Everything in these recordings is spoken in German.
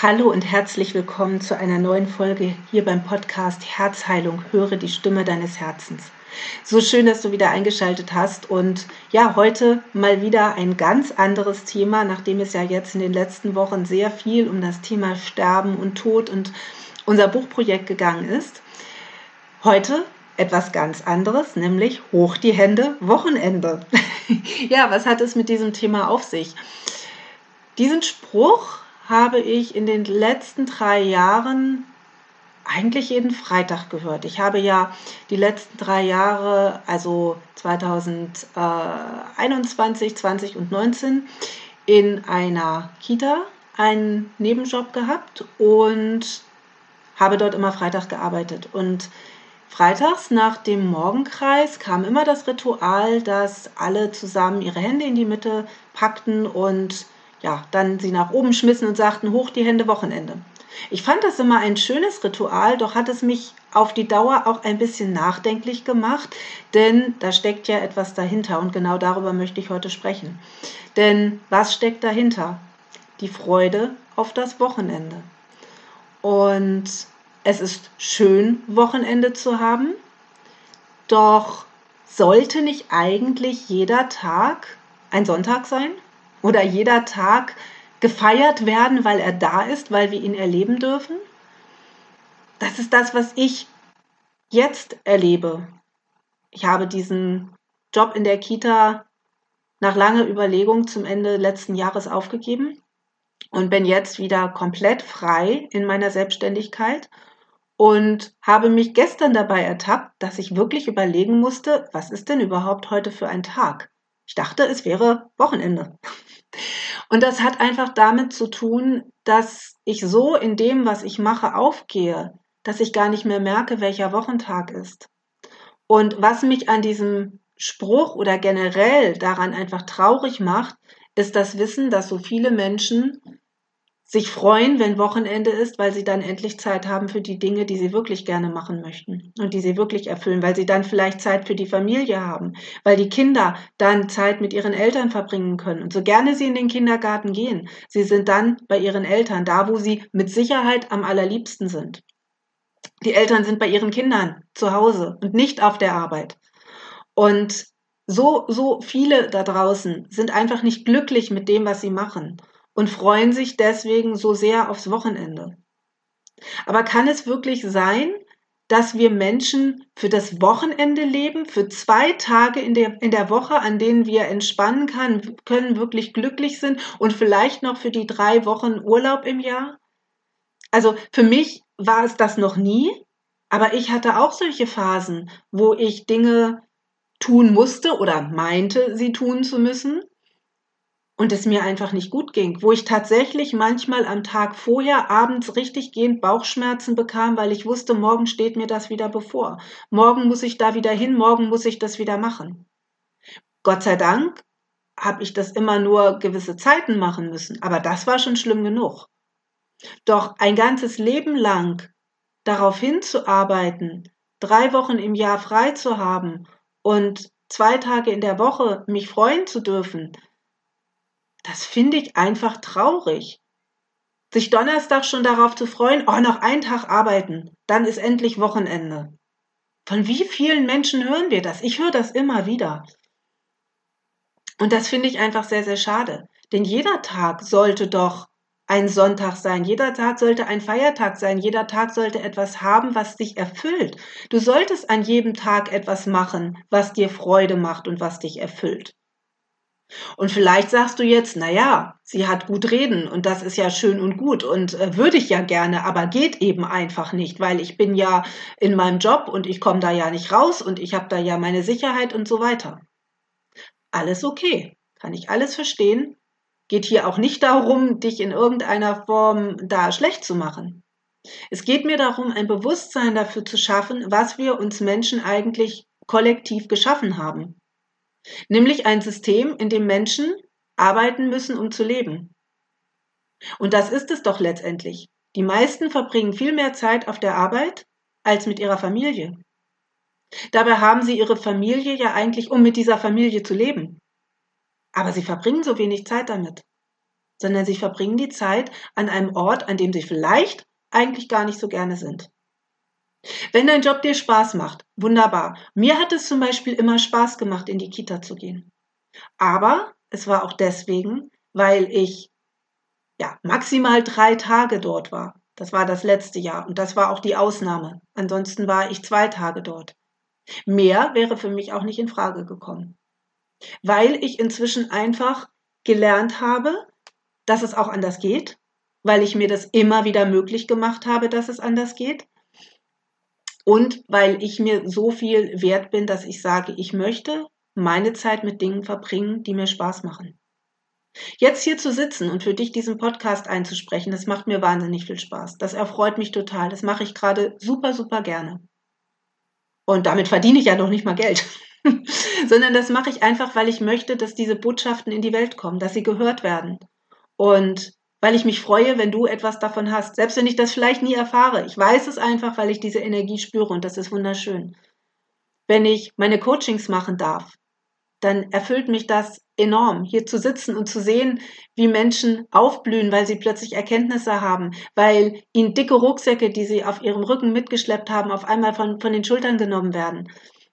Hallo und herzlich willkommen zu einer neuen Folge hier beim Podcast Herzheilung. Höre die Stimme deines Herzens. So schön, dass du wieder eingeschaltet hast und ja, heute mal wieder ein ganz anderes Thema, nachdem es ja jetzt in den letzten Wochen sehr viel um das Thema Sterben und Tod und unser Buchprojekt gegangen ist. Heute etwas ganz anderes, nämlich hoch die Hände, Wochenende. ja, was hat es mit diesem Thema auf sich? Diesen Spruch habe ich in den letzten drei Jahren eigentlich jeden Freitag gehört. Ich habe ja die letzten drei Jahre, also 2021, 20 und 19, in einer Kita einen Nebenjob gehabt und habe dort immer Freitag gearbeitet. Und freitags nach dem Morgenkreis kam immer das Ritual, dass alle zusammen ihre Hände in die Mitte packten und ja, dann sie nach oben schmissen und sagten, hoch die Hände Wochenende. Ich fand das immer ein schönes Ritual, doch hat es mich auf die Dauer auch ein bisschen nachdenklich gemacht, denn da steckt ja etwas dahinter und genau darüber möchte ich heute sprechen. Denn was steckt dahinter? Die Freude auf das Wochenende. Und es ist schön, Wochenende zu haben, doch sollte nicht eigentlich jeder Tag ein Sonntag sein? Oder jeder Tag gefeiert werden, weil er da ist, weil wir ihn erleben dürfen? Das ist das, was ich jetzt erlebe. Ich habe diesen Job in der Kita nach langer Überlegung zum Ende letzten Jahres aufgegeben und bin jetzt wieder komplett frei in meiner Selbstständigkeit und habe mich gestern dabei ertappt, dass ich wirklich überlegen musste, was ist denn überhaupt heute für ein Tag? Ich dachte, es wäre Wochenende. Und das hat einfach damit zu tun, dass ich so in dem, was ich mache, aufgehe, dass ich gar nicht mehr merke, welcher Wochentag ist. Und was mich an diesem Spruch oder generell daran einfach traurig macht, ist das Wissen, dass so viele Menschen sich freuen, wenn Wochenende ist, weil sie dann endlich Zeit haben für die Dinge, die sie wirklich gerne machen möchten und die sie wirklich erfüllen, weil sie dann vielleicht Zeit für die Familie haben, weil die Kinder dann Zeit mit ihren Eltern verbringen können. Und so gerne sie in den Kindergarten gehen, sie sind dann bei ihren Eltern, da wo sie mit Sicherheit am allerliebsten sind. Die Eltern sind bei ihren Kindern zu Hause und nicht auf der Arbeit. Und so, so viele da draußen sind einfach nicht glücklich mit dem, was sie machen und freuen sich deswegen so sehr aufs Wochenende. Aber kann es wirklich sein, dass wir Menschen für das Wochenende leben, für zwei Tage in der, in der Woche, an denen wir entspannen kann, können, wirklich glücklich sind und vielleicht noch für die drei Wochen Urlaub im Jahr? Also für mich war es das noch nie, aber ich hatte auch solche Phasen, wo ich Dinge tun musste oder meinte, sie tun zu müssen und es mir einfach nicht gut ging, wo ich tatsächlich manchmal am Tag vorher abends richtig gehend Bauchschmerzen bekam, weil ich wusste, morgen steht mir das wieder bevor. Morgen muss ich da wieder hin, morgen muss ich das wieder machen. Gott sei Dank habe ich das immer nur gewisse Zeiten machen müssen, aber das war schon schlimm genug. Doch ein ganzes Leben lang darauf hinzuarbeiten, drei Wochen im Jahr frei zu haben und zwei Tage in der Woche mich freuen zu dürfen, das finde ich einfach traurig. Sich Donnerstag schon darauf zu freuen, oh, noch einen Tag arbeiten, dann ist endlich Wochenende. Von wie vielen Menschen hören wir das? Ich höre das immer wieder. Und das finde ich einfach sehr, sehr schade. Denn jeder Tag sollte doch ein Sonntag sein. Jeder Tag sollte ein Feiertag sein. Jeder Tag sollte etwas haben, was dich erfüllt. Du solltest an jedem Tag etwas machen, was dir Freude macht und was dich erfüllt. Und vielleicht sagst du jetzt, na ja, sie hat gut reden und das ist ja schön und gut und äh, würde ich ja gerne, aber geht eben einfach nicht, weil ich bin ja in meinem Job und ich komme da ja nicht raus und ich habe da ja meine Sicherheit und so weiter. Alles okay, kann ich alles verstehen. Geht hier auch nicht darum, dich in irgendeiner Form da schlecht zu machen. Es geht mir darum, ein Bewusstsein dafür zu schaffen, was wir uns Menschen eigentlich kollektiv geschaffen haben. Nämlich ein System, in dem Menschen arbeiten müssen, um zu leben. Und das ist es doch letztendlich. Die meisten verbringen viel mehr Zeit auf der Arbeit als mit ihrer Familie. Dabei haben sie ihre Familie ja eigentlich, um mit dieser Familie zu leben. Aber sie verbringen so wenig Zeit damit. sondern sie verbringen die Zeit an einem Ort, an dem sie vielleicht eigentlich gar nicht so gerne sind. Wenn dein Job dir Spaß macht, wunderbar. Mir hat es zum Beispiel immer Spaß gemacht, in die Kita zu gehen. Aber es war auch deswegen, weil ich ja maximal drei Tage dort war. Das war das letzte Jahr und das war auch die Ausnahme. Ansonsten war ich zwei Tage dort. Mehr wäre für mich auch nicht in Frage gekommen, weil ich inzwischen einfach gelernt habe, dass es auch anders geht, weil ich mir das immer wieder möglich gemacht habe, dass es anders geht und weil ich mir so viel wert bin, dass ich sage, ich möchte meine Zeit mit Dingen verbringen, die mir Spaß machen. Jetzt hier zu sitzen und für dich diesen Podcast einzusprechen, das macht mir wahnsinnig viel Spaß. Das erfreut mich total. Das mache ich gerade super, super gerne. Und damit verdiene ich ja noch nicht mal Geld, sondern das mache ich einfach, weil ich möchte, dass diese Botschaften in die Welt kommen, dass sie gehört werden. Und weil ich mich freue, wenn du etwas davon hast. Selbst wenn ich das vielleicht nie erfahre. Ich weiß es einfach, weil ich diese Energie spüre und das ist wunderschön. Wenn ich meine Coachings machen darf, dann erfüllt mich das enorm, hier zu sitzen und zu sehen, wie Menschen aufblühen, weil sie plötzlich Erkenntnisse haben, weil ihnen dicke Rucksäcke, die sie auf ihrem Rücken mitgeschleppt haben, auf einmal von, von den Schultern genommen werden,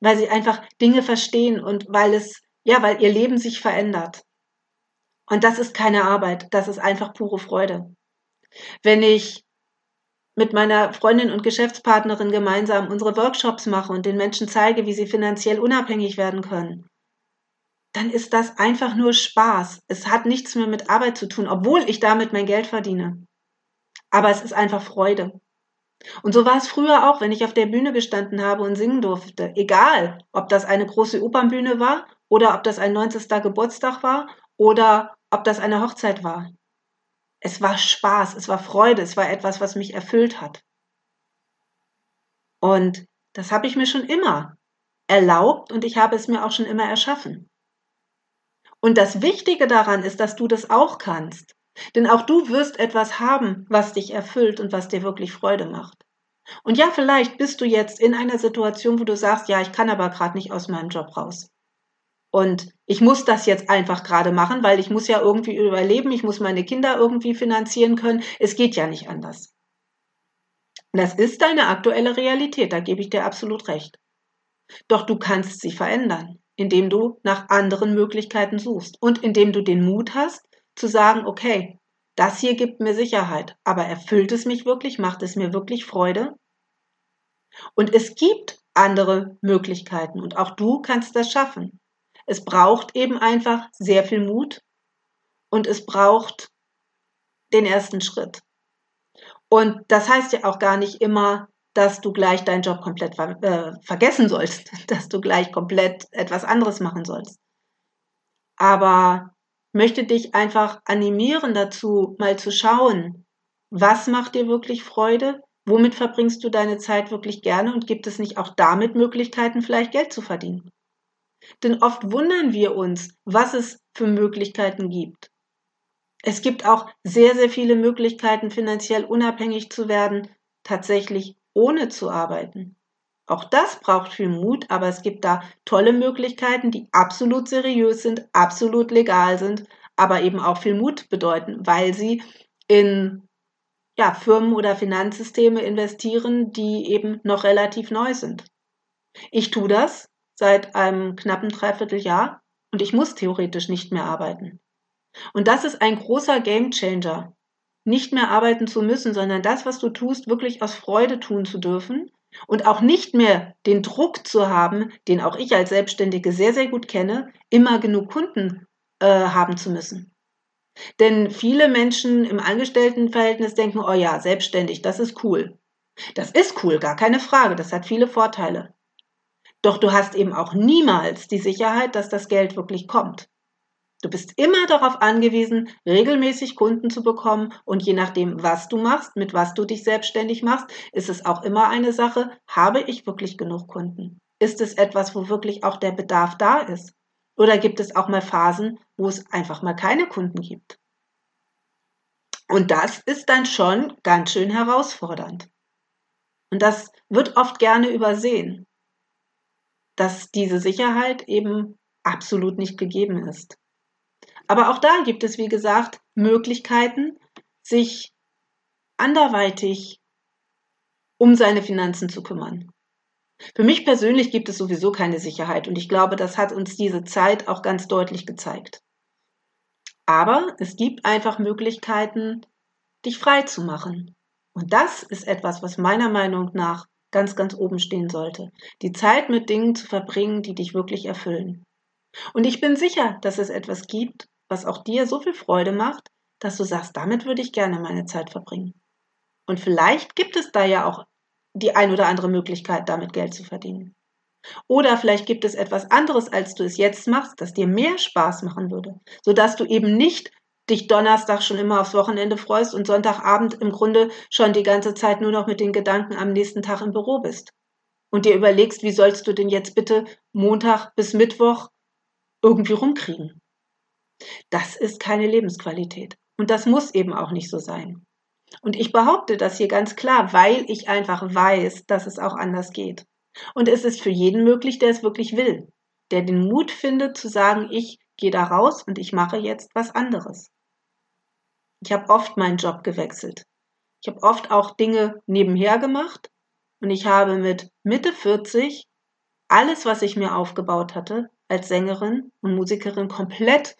weil sie einfach Dinge verstehen und weil es, ja, weil ihr Leben sich verändert. Und das ist keine Arbeit, das ist einfach pure Freude. Wenn ich mit meiner Freundin und Geschäftspartnerin gemeinsam unsere Workshops mache und den Menschen zeige, wie sie finanziell unabhängig werden können, dann ist das einfach nur Spaß. Es hat nichts mehr mit Arbeit zu tun, obwohl ich damit mein Geld verdiene. Aber es ist einfach Freude. Und so war es früher auch, wenn ich auf der Bühne gestanden habe und singen durfte. Egal, ob das eine große Opernbühne war oder ob das ein 90. Geburtstag war oder ob das eine Hochzeit war. Es war Spaß, es war Freude, es war etwas, was mich erfüllt hat. Und das habe ich mir schon immer erlaubt und ich habe es mir auch schon immer erschaffen. Und das Wichtige daran ist, dass du das auch kannst. Denn auch du wirst etwas haben, was dich erfüllt und was dir wirklich Freude macht. Und ja, vielleicht bist du jetzt in einer Situation, wo du sagst, ja, ich kann aber gerade nicht aus meinem Job raus. Und ich muss das jetzt einfach gerade machen, weil ich muss ja irgendwie überleben, ich muss meine Kinder irgendwie finanzieren können. Es geht ja nicht anders. Das ist deine aktuelle Realität, da gebe ich dir absolut recht. Doch du kannst sie verändern indem du nach anderen Möglichkeiten suchst und indem du den Mut hast zu sagen, okay, das hier gibt mir Sicherheit, aber erfüllt es mich wirklich, macht es mir wirklich Freude? Und es gibt andere Möglichkeiten und auch du kannst das schaffen. Es braucht eben einfach sehr viel Mut und es braucht den ersten Schritt. Und das heißt ja auch gar nicht immer, dass du gleich deinen Job komplett ver äh, vergessen sollst, dass du gleich komplett etwas anderes machen sollst. Aber möchte dich einfach animieren dazu, mal zu schauen, was macht dir wirklich Freude? Womit verbringst du deine Zeit wirklich gerne und gibt es nicht auch damit Möglichkeiten, vielleicht Geld zu verdienen? Denn oft wundern wir uns, was es für Möglichkeiten gibt. Es gibt auch sehr, sehr viele Möglichkeiten, finanziell unabhängig zu werden, tatsächlich ohne zu arbeiten. Auch das braucht viel Mut, aber es gibt da tolle Möglichkeiten, die absolut seriös sind, absolut legal sind, aber eben auch viel Mut bedeuten, weil sie in ja, Firmen oder Finanzsysteme investieren, die eben noch relativ neu sind. Ich tue das seit einem knappen Dreivierteljahr und ich muss theoretisch nicht mehr arbeiten. Und das ist ein großer Gamechanger nicht mehr arbeiten zu müssen, sondern das, was du tust, wirklich aus Freude tun zu dürfen und auch nicht mehr den Druck zu haben, den auch ich als Selbstständige sehr, sehr gut kenne, immer genug Kunden äh, haben zu müssen. Denn viele Menschen im Angestelltenverhältnis denken, oh ja, selbstständig, das ist cool. Das ist cool, gar keine Frage, das hat viele Vorteile. Doch du hast eben auch niemals die Sicherheit, dass das Geld wirklich kommt. Du bist immer darauf angewiesen, regelmäßig Kunden zu bekommen und je nachdem, was du machst, mit was du dich selbstständig machst, ist es auch immer eine Sache, habe ich wirklich genug Kunden? Ist es etwas, wo wirklich auch der Bedarf da ist? Oder gibt es auch mal Phasen, wo es einfach mal keine Kunden gibt? Und das ist dann schon ganz schön herausfordernd. Und das wird oft gerne übersehen, dass diese Sicherheit eben absolut nicht gegeben ist. Aber auch da gibt es, wie gesagt, Möglichkeiten, sich anderweitig um seine Finanzen zu kümmern. Für mich persönlich gibt es sowieso keine Sicherheit und ich glaube, das hat uns diese Zeit auch ganz deutlich gezeigt. Aber es gibt einfach Möglichkeiten, dich frei zu machen. Und das ist etwas, was meiner Meinung nach ganz, ganz oben stehen sollte. Die Zeit mit Dingen zu verbringen, die dich wirklich erfüllen. Und ich bin sicher, dass es etwas gibt, was auch dir so viel Freude macht, dass du sagst, damit würde ich gerne meine Zeit verbringen. Und vielleicht gibt es da ja auch die ein oder andere Möglichkeit, damit Geld zu verdienen. Oder vielleicht gibt es etwas anderes, als du es jetzt machst, das dir mehr Spaß machen würde, sodass du eben nicht dich Donnerstag schon immer aufs Wochenende freust und Sonntagabend im Grunde schon die ganze Zeit nur noch mit den Gedanken am nächsten Tag im Büro bist. Und dir überlegst, wie sollst du denn jetzt bitte Montag bis Mittwoch irgendwie rumkriegen. Das ist keine Lebensqualität. Und das muss eben auch nicht so sein. Und ich behaupte das hier ganz klar, weil ich einfach weiß, dass es auch anders geht. Und es ist für jeden möglich, der es wirklich will, der den Mut findet zu sagen, ich gehe da raus und ich mache jetzt was anderes. Ich habe oft meinen Job gewechselt. Ich habe oft auch Dinge nebenher gemacht und ich habe mit Mitte 40 alles, was ich mir aufgebaut hatte, als Sängerin und Musikerin komplett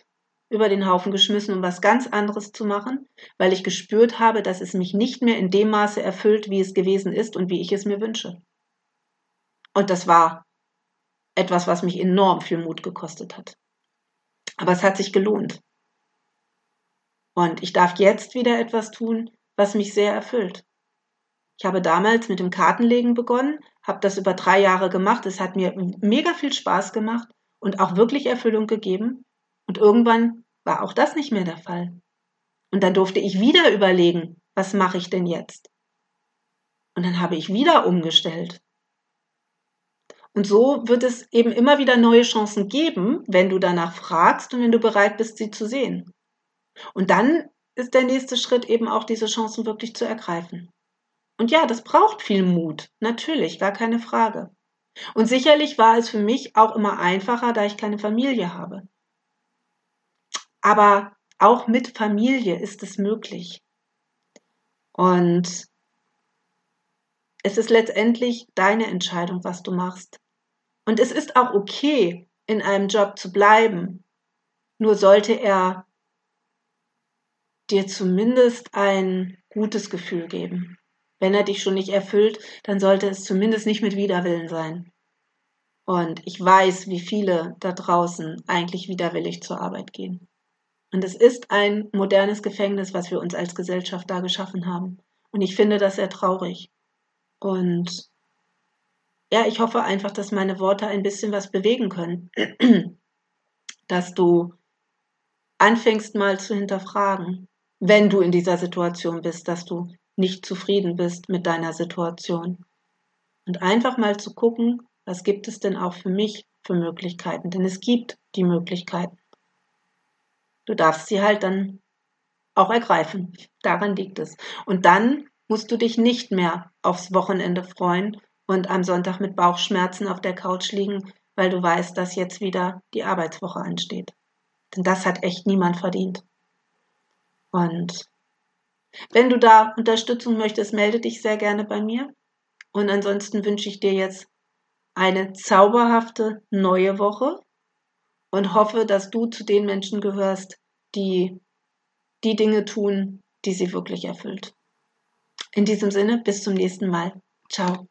über den Haufen geschmissen, um was ganz anderes zu machen, weil ich gespürt habe, dass es mich nicht mehr in dem Maße erfüllt, wie es gewesen ist und wie ich es mir wünsche. Und das war etwas, was mich enorm viel Mut gekostet hat. Aber es hat sich gelohnt. Und ich darf jetzt wieder etwas tun, was mich sehr erfüllt. Ich habe damals mit dem Kartenlegen begonnen, habe das über drei Jahre gemacht. Es hat mir mega viel Spaß gemacht und auch wirklich Erfüllung gegeben. Und irgendwann war auch das nicht mehr der Fall. Und dann durfte ich wieder überlegen, was mache ich denn jetzt? Und dann habe ich wieder umgestellt. Und so wird es eben immer wieder neue Chancen geben, wenn du danach fragst und wenn du bereit bist, sie zu sehen. Und dann ist der nächste Schritt eben auch diese Chancen wirklich zu ergreifen. Und ja, das braucht viel Mut, natürlich, gar keine Frage. Und sicherlich war es für mich auch immer einfacher, da ich keine Familie habe. Aber auch mit Familie ist es möglich. Und es ist letztendlich deine Entscheidung, was du machst. Und es ist auch okay, in einem Job zu bleiben. Nur sollte er dir zumindest ein gutes Gefühl geben. Wenn er dich schon nicht erfüllt, dann sollte es zumindest nicht mit Widerwillen sein. Und ich weiß, wie viele da draußen eigentlich widerwillig zur Arbeit gehen. Und es ist ein modernes Gefängnis, was wir uns als Gesellschaft da geschaffen haben. Und ich finde das sehr traurig. Und ja, ich hoffe einfach, dass meine Worte ein bisschen was bewegen können. dass du anfängst mal zu hinterfragen, wenn du in dieser Situation bist, dass du nicht zufrieden bist mit deiner Situation. Und einfach mal zu gucken, was gibt es denn auch für mich für Möglichkeiten? Denn es gibt die Möglichkeiten. Du darfst sie halt dann auch ergreifen. Daran liegt es. Und dann musst du dich nicht mehr aufs Wochenende freuen und am Sonntag mit Bauchschmerzen auf der Couch liegen, weil du weißt, dass jetzt wieder die Arbeitswoche ansteht. Denn das hat echt niemand verdient. Und wenn du da Unterstützung möchtest, melde dich sehr gerne bei mir. Und ansonsten wünsche ich dir jetzt eine zauberhafte neue Woche und hoffe, dass du zu den Menschen gehörst, die die Dinge tun, die sie wirklich erfüllt. In diesem Sinne, bis zum nächsten Mal. Ciao.